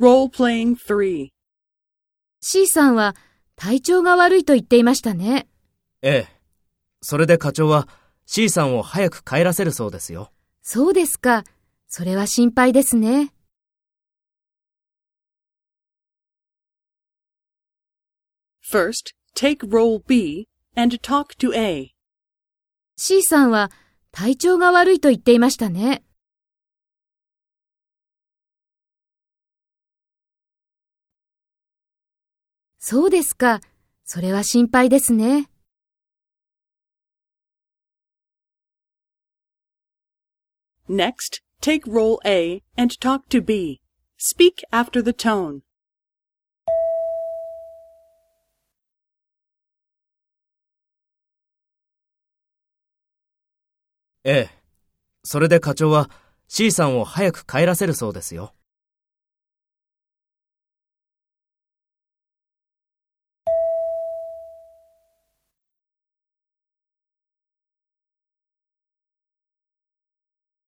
Role-playing 3. C さんは体調が悪いと言っていましたね。ええ。それで課長は C さんを早く帰らせるそうですよ。そうですか。それは心配ですね。First, take role B and talk to A. C さんは体調が悪いと言っていましたね。そうですか。それは心配ですね。Next, take role A and talk to B. Speak after the tone. ええ。それで課長は C さんを早く帰らせるそうですよ。